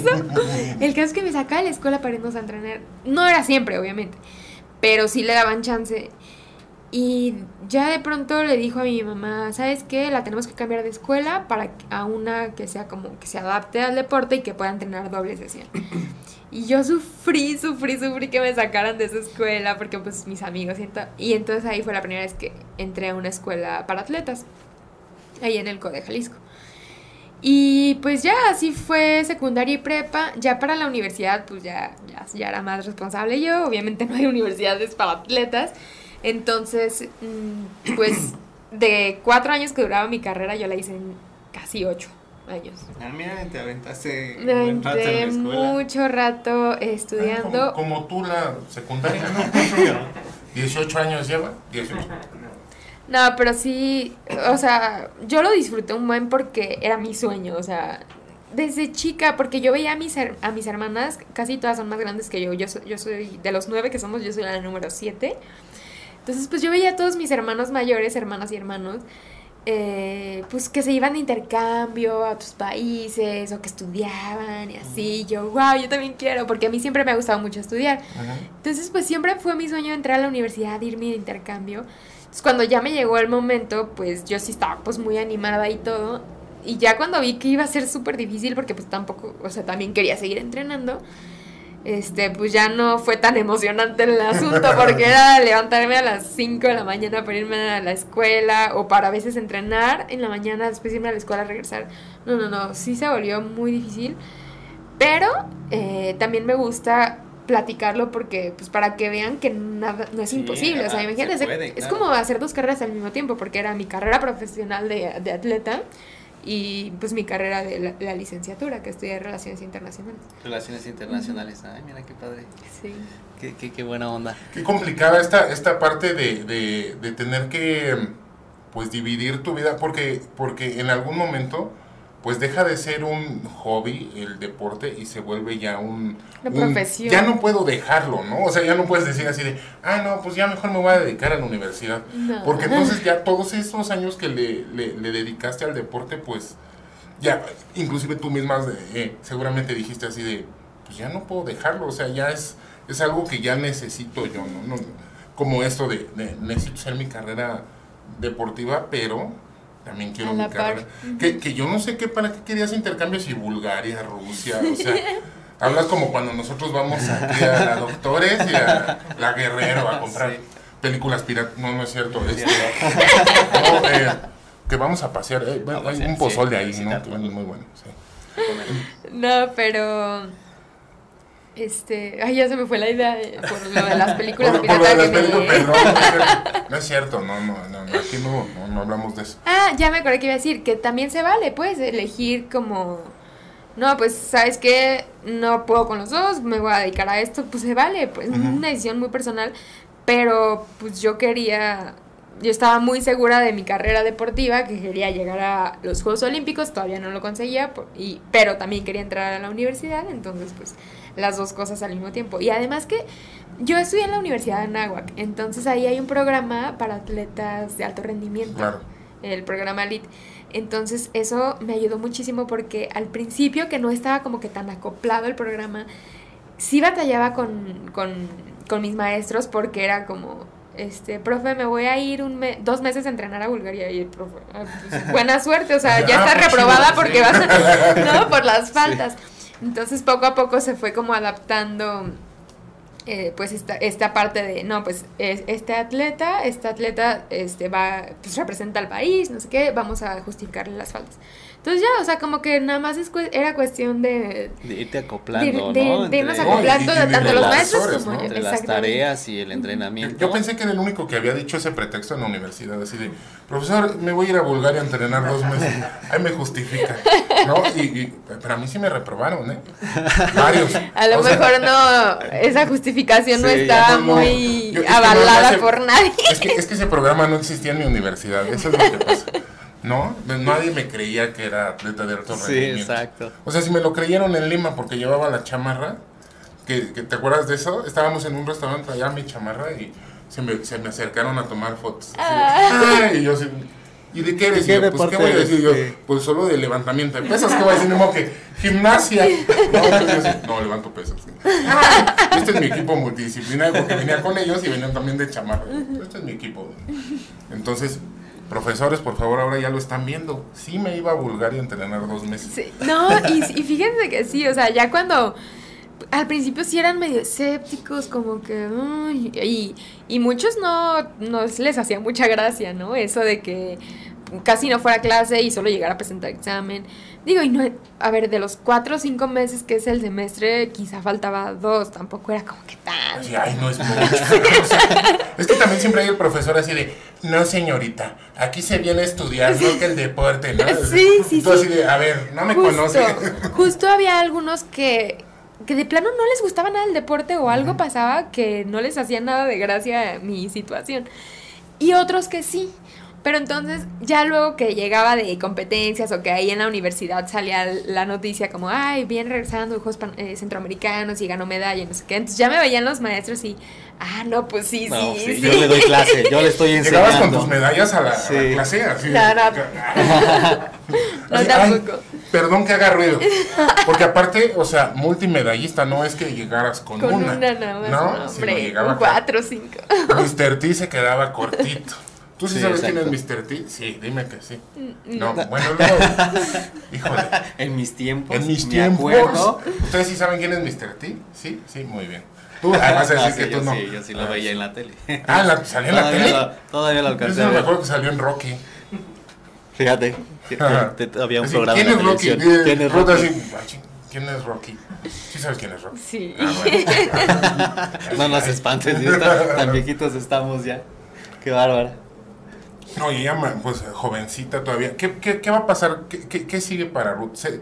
El caso es que me sacaba de la escuela para irnos a entrenar. No era siempre, obviamente, pero sí le daban chance. Y ya de pronto le dijo a mi mamá, ¿sabes qué? La tenemos que cambiar de escuela para a una que sea como que se adapte al deporte y que pueda entrenar doble sesión. Y yo sufrí, sufrí, sufrí que me sacaran de esa escuela porque pues mis amigos y, y entonces ahí fue la primera vez que entré a una escuela para atletas, ahí en el CODE Jalisco. Y pues ya así fue secundaria y prepa, ya para la universidad pues ya, ya, ya era más responsable yo, obviamente no hay universidades para atletas, entonces mm, pues de cuatro años que duraba mi carrera yo la hice en casi ocho años. Ah, mira, te aventaste un Me buen rato en la aventé escuela. mucho rato Ah, estudiando. Como, como tú la secundaria, ¿no? 18 años lleva. 18. No, pero sí, o sea, yo lo disfruté un buen porque era mi sueño, o sea, desde chica, porque yo veía a mis, her- a mis hermanas, casi todas son más grandes que yo, yo soy, yo soy de los nueve que somos, yo soy la número siete. Entonces, pues yo veía a todos mis hermanos mayores, hermanas y hermanos, eh, pues que se iban de intercambio a otros países o que estudiaban y así. Yo, wow, yo también quiero, porque a mí siempre me ha gustado mucho estudiar. Ajá. Entonces, pues siempre fue mi sueño entrar a la universidad, irme de intercambio. Entonces, cuando ya me llegó el momento, pues yo sí estaba pues muy animada y todo. Y ya cuando vi que iba a ser súper difícil, porque pues tampoco, o sea, también quería seguir entrenando, este, pues ya no fue tan emocionante el asunto, porque era levantarme a las 5 de la mañana para irme a la escuela, o para a veces entrenar en la mañana, después irme a la escuela, regresar. No, no, no, sí se volvió muy difícil. Pero eh, también me gusta platicarlo porque, pues, para que vean que nada, no es Sí, imposible. O sea, imagínate, se puede, es claro. como hacer dos carreras al mismo tiempo, porque era mi carrera profesional de, de atleta y, pues, mi carrera de la, la licenciatura, que estudié Relaciones Internacionales. Relaciones internacionales. Ay, mira qué padre. Sí. Qué, qué, qué buena onda. Qué complicada esta, esta parte de, de, de tener que pues dividir tu vida porque, porque en algún momento pues deja de ser un hobby el deporte y se vuelve ya un... Profesión. Ya no puedo dejarlo, ¿no? O sea, ya no puedes decir así de, ah, no, pues ya mejor me voy a dedicar a la universidad. No. Porque entonces ya todos esos años que le, le, le dedicaste al deporte, pues ya, inclusive tú misma eh, seguramente dijiste así de, pues ya no puedo dejarlo, o sea, ya es, es algo que ya necesito yo, ¿no? no como esto de, de necesito hacer mi carrera deportiva, pero también quiero A mi carrera. Que, que yo no sé qué, para qué querías intercambios y Bulgaria, Rusia, o sea... Hablas como cuando nosotros vamos aquí a la Doctores y a la Guerrero a comprar Sí. películas piratas. No, no es cierto. Sí, este, no, eh, que vamos a pasear. eh, bueno, hay pasear, un pozol sí, de ahí, ¿no? Muy bueno. sí. No, pero... Este, ay, ya se me fue la idea de- por lo de las películas Por, por lo de las películas, no es cierto. No es cierto, no, no, aquí no, no, no hablamos de eso. Ah, ya me acordé que iba a decir que también se vale, puedes elegir como, no, pues sabes que no puedo con los dos, me voy a dedicar a esto, pues se vale, pues una decisión muy personal, pero pues yo quería, yo estaba muy segura de mi carrera deportiva, que quería llegar a los Juegos Olímpicos, todavía no lo conseguía, por- y, pero también quería entrar a la universidad, entonces pues las dos cosas al mismo tiempo. Y además que yo estudié en la Universidad de Anáhuac, entonces ahí hay un programa para atletas de alto rendimiento Claro. el programa Elite. Entonces eso me ayudó muchísimo porque al principio que no estaba como que tan acoplado el programa, sí batallaba con, con, con mis maestros porque era como, este, profe, me voy a ir un me- dos meses a entrenar a Bulgaria y el profe, "Ah, pues, buena suerte, o sea, ya Ah, estás pues, reprobada porque vas a, ¿no? Por las faltas. Entonces poco a poco se fue como adaptando eh, pues esta, esta parte de, no, pues es- este atleta, este atleta este, va, pues representa al país, no sé qué, vamos a justificarle las faltas. Entonces ya, o sea, como que nada más es cu- era cuestión de... De irte acoplando, de- ¿no? de irnos Entre- acoplando y- y- tanto los maestros horas, como ¿no? yo. entre las tareas y el entrenamiento. Yo pensé que era el único que había dicho ese pretexto en la universidad, así de, profesor, me voy a ir a Bulgaria a entrenar dos meses. Ahí me justifica, ¿no? Y, y- pero a mí sí me reprobaron, ¿eh? Varios. A lo O sea, mejor no, esa justificación no Sí, estaba no, no. muy Yo- es que no, avalada por nadie. Es que, es que ese programa no existía en mi universidad, eso es lo que pasa. ¿No? Nadie me creía que era atleta de alto Sí, rendimiento. exacto. O sea, si me lo creyeron en Lima porque llevaba la chamarra, que, que- ¿te acuerdas de eso? Estábamos en un restaurante allá mi chamarra y se me, se me acercaron a tomar fotos. "Ay", y yo así, ¿y de qué eres? ¿De Y qué yo, pues, ¿qué deporte voy a decir? Yo, Sí. pues solo de levantamiento de pesas, ¿qué voy a decir? Modo que gimnasia. No, entonces yo no, levanto pesas. "Ah, este es mi equipo multidisciplinario porque venía con ellos y venían también de chamarra. Este es mi equipo. Entonces, profesores, por favor, ahora ya lo están viendo. Sí me iba a Bulgaria a entrenar dos meses. No, y, fíjense que sí, o sea, ya cuando al principio sí eran medio escépticos, como que, y, y muchos no, no les hacía mucha gracia, ¿no? Eso de que casi no fuera a clase y solo llegara a presentar examen. Digo, y no, a ver, de los cuatro o cinco meses que es el semestre, quizá faltaba dos, tampoco era como que tan... Así, ay, no es mucho. O sea, es que también siempre hay el profesor así de, no señorita, aquí se viene a estudiar, no que el deporte, ¿no? Sí, sí, Tú sí. así de, a ver, no me justo, conoce. justo había algunos que, que de plano no les gustaba nada el deporte o algo pasaba que no les hacía nada de gracia mi situación. Y otros que sí. Pero entonces, ya luego que llegaba de competencias o que ahí en la universidad salía la noticia como, ay, viene regresando Juegos Pan- eh, Centroamericanos y ganó medalla y no sé qué. Entonces ya me veían los maestros y, ah, no, pues sí, No, sí, sí, sí. yo le doy clase, yo le estoy enseñando. Llegabas con tus medallas a la, a la Sí. clase, así. No, no. Tampoco. perdón que haga ruido. Porque aparte, o sea, multimedallista no es que llegaras con, Con una. una, nada más, ¿no? no, Sino hombre, llegaba cuatro o cinco. Mr. T se quedaba cortito. ¿Tú sí, Sí, sabes exacto. quién es Mr. T? Sí, dime que sí. No, bueno, luego. Híjole. En mis tiempos, En mis tiempos. acuerdo. ¿Ustedes sí saben quién es Mr. T? Sí, sí, muy bien. Tú ah, vas a decir No, que tú yo no. sí, yo sí lo Ah, veía en la tele. Ah, la- salió en la Todavía tele. lo- todavía lo Yo alcancé sí a me ver. acuerdo que salió en Rocky. Fíjate, había un Así, programa ¿Quién de es Rocky? televisión. Eh, ¿Quién es Rocky? así, ah, ¿Quién es Rocky? Sí sabes quién es Rocky. Sí. Ah, bueno. No nos espantes, tan viejitos estamos ya. Qué bárbara. No, y ella, pues, jovencita todavía. ¿Qué, qué, qué va a pasar? ¿Qué, qué, qué sigue para Ruth? Se-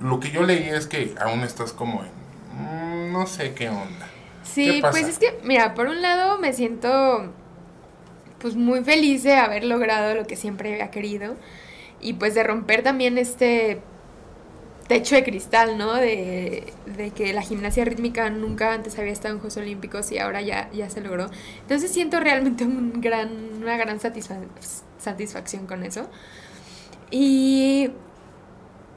lo que yo leí es que aún estás como en... mm, no sé qué onda. Sí, ¿Qué pasa? pues es que, mira, por un lado me siento pues muy feliz de haber logrado lo que siempre había querido y pues de romper también este techo de cristal, ¿no? De, de que la gimnasia rítmica nunca antes había estado en Juegos Olímpicos y ahora ya, ya se logró. Entonces siento realmente un gran, una gran satisfa- satisfacción con eso. Y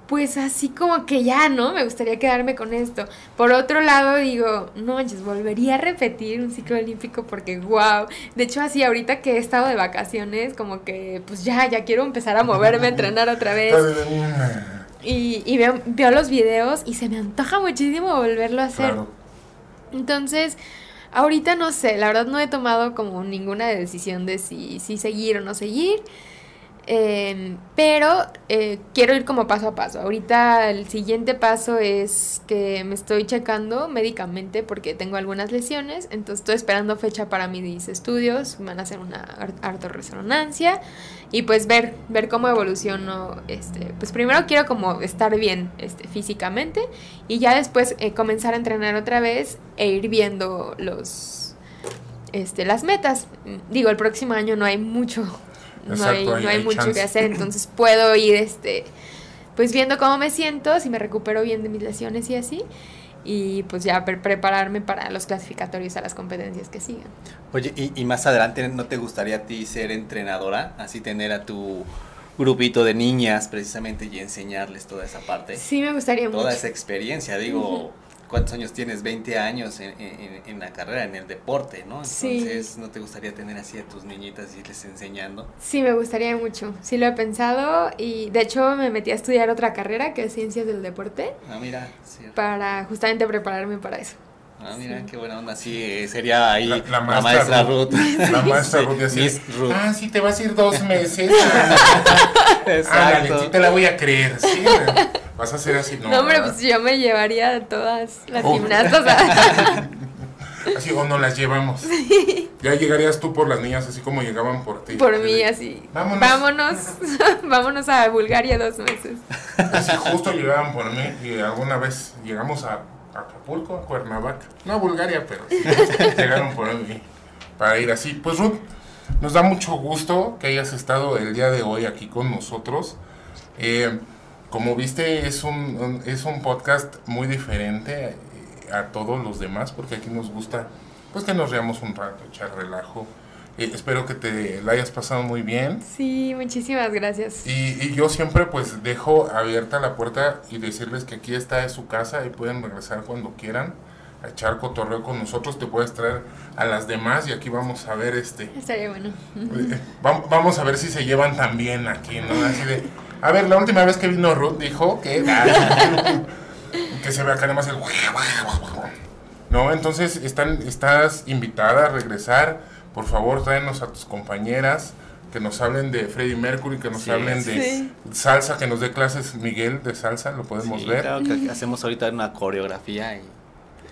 pues así como que ya, ¿no? Me gustaría quedarme con esto. Por otro lado, digo, no manches, volvería a repetir un ciclo olímpico porque, wow. De hecho, así ahorita que he estado de vacaciones, como que, pues ya, ya quiero empezar a moverme, a entrenar otra vez. Y, y veo, veo los videos y se me antoja muchísimo volverlo a hacer. Claro. Entonces, ahorita no sé, la verdad no he tomado como ninguna decisión de si, si seguir o no seguir. Em, pero eh, quiero ir como paso a paso. Ahorita el siguiente paso es que me estoy checando médicamente porque tengo algunas lesiones. Entonces estoy esperando fecha para mis estudios. Me van a hacer una artorresonancia y pues ver, ver cómo evoluciono. Este, pues primero quiero como estar bien este, físicamente y ya después eh, comenzar a entrenar otra vez e ir viendo los este, las metas. Digo, el próximo año no hay mucho, Exacto, hay, hay- no hay hay mucho chance. que hacer, entonces puedo ir este pues viendo cómo me siento, si me recupero bien de mis lesiones y así. Y pues ya pre- prepararme para los clasificatorios a las competencias que sigan. Oye, y, y más adelante, ¿no te gustaría a ti ser entrenadora? Así tener a tu grupito de niñas precisamente y enseñarles toda esa parte. Sí, me gustaría toda mucho. esa experiencia. Digo, ¿cuántos años tienes? 20 años en, en- en la carrera, en el deporte, ¿no? Sí. Entonces, ¿no te gustaría tener así a tus niñitas y irles enseñando? Sí, me gustaría mucho. Sí lo he pensado y de hecho me metí a estudiar otra carrera que es Ciencias del Deporte Ah, mira, para justamente prepararme para eso. Ah, mira, qué buena onda. Sí, eh, sería ahí La- la, la maestra maestra Ruth. Ruth. La maestra Ruth decía, Miss Ruth. ah, sí, te vas a ir dos meses. Sí te la voy a creer, sí. Vas a ser así, no. No, hombre, pues yo me llevaría a todas las Oh. gimnastas. a- Así, o no las llevamos. Ya llegarías tú por las niñas, así como llegaban por ti. por mí, así. Vámonos. Vámonos. Vámonos a Bulgaria dos meses. Así justo llegaban por mí y alguna vez llegamos a Acapulco, Cuernavaca. No a Bulgaria, pero sí, llegaron por mí para ir así. Pues Ruth, nos da mucho gusto que hayas estado el día de hoy aquí con nosotros. Eh, como viste, es un, un- es un podcast muy diferente eh, a todos los demás porque aquí nos gusta pues que nos reamos un rato, echar relajo. Eh, espero que te la hayas pasado muy bien. Sí, muchísimas gracias. Y, y yo siempre pues dejo abierta la puerta y decirles que aquí está es su casa y pueden regresar cuando quieran a echar cotorreo con nosotros. Te puedes traer a las demás y aquí vamos a ver este... Estaría bueno. eh, vam- vamos a ver si se llevan tan bien aquí, ¿no? Así de... A ver, la última vez que vino Ruth dijo que... que se ve acá además el... No, entonces están, estás invitada a regresar. Por favor, tráenos a tus compañeras que nos hablen de Freddie Mercury, que nos Sí, hablen de sí. salsa, que nos dé clases Miguel de salsa, lo podemos Sí, ver. claro que hacemos ahorita una coreografía y,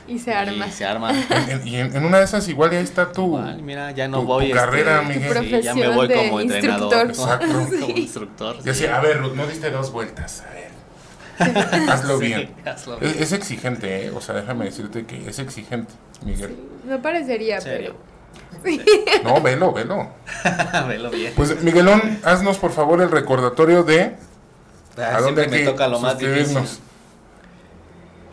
Y se arma. y se arma. En- y en, en una de esas igual ya está tu... Igual, mira, ya no tu- voy. tu carrera, este, Miguel. sí, ya me voy como entrenador. Exacto. como instructor. Ya sí. sé, a ver, Ruth, no diste dos vueltas, a ver. Hazlo Sí, bien. hazlo Es, bien. es exigente, ¿eh? O sea, déjame decirte que es exigente, Miguel. No parecería, ¿En No, velo, velo. Velo bien. Pues, Miguelón, haznos por favor el recordatorio de Ah, a dónde hay me que toca lo más difícil.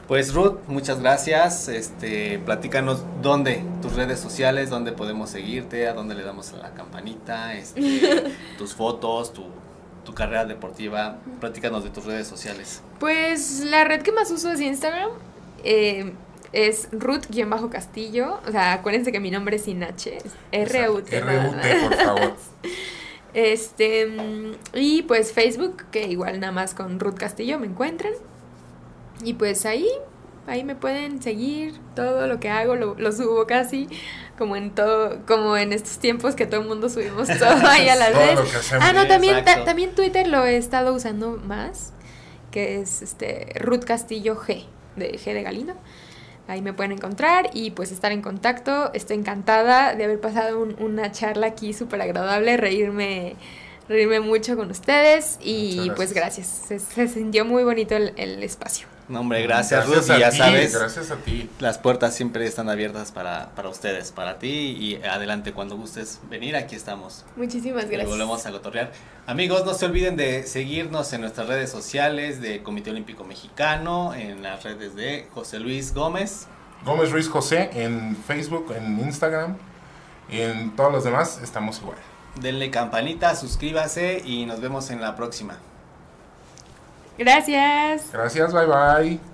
Pues Ruth, muchas gracias. Este, platícanos dónde, tus redes sociales, dónde podemos seguirte, a dónde le damos a la campanita, este, tus fotos, tu, tu carrera deportiva. Platícanos de tus redes sociales. Pues la red que más uso es Instagram. eh, es Ruth-Castillo. O sea, acuérdense que mi nombre es sin H. Es R-U-T. RUT, por favor. Este. mm, Y pues Facebook, que igual nada más con Ruth Castillo me encuentran. Y pues ahí, ahí me pueden seguir. Todo lo que hago lo, lo subo casi. Como en todo, como en estos tiempos que todo el mundo subimos todo ahí a la Todo vez. lo que hacemos. Ah, no, también, ta- también Twitter lo he estado usando más. Que es este Ruth Castillo G, de G de Galino. Ahí me pueden encontrar y pues estar en contacto. Estoy encantada de haber pasado un- una charla aquí súper agradable, reírme, reírme mucho con ustedes y pues gracias. gracias. Se, se sintió muy bonito el, el espacio. No, hombre, gracias, Ruth. a Y ya ti, sabes, Gracias a ti. las puertas siempre están abiertas para, para ustedes, para ti. Y adelante, cuando gustes venir, aquí estamos. Muchísimas Y gracias. volvemos a cotorrear. Amigos, no se olviden de seguirnos en nuestras redes sociales de Comité Olímpico Mexicano, en las redes de José Luis Gómez. Gómez Ruiz José en Facebook, en Instagram. Y en todos los demás estamos igual. Denle campanita, suscríbase y nos vemos en la próxima. Gracias. Gracias, bye bye.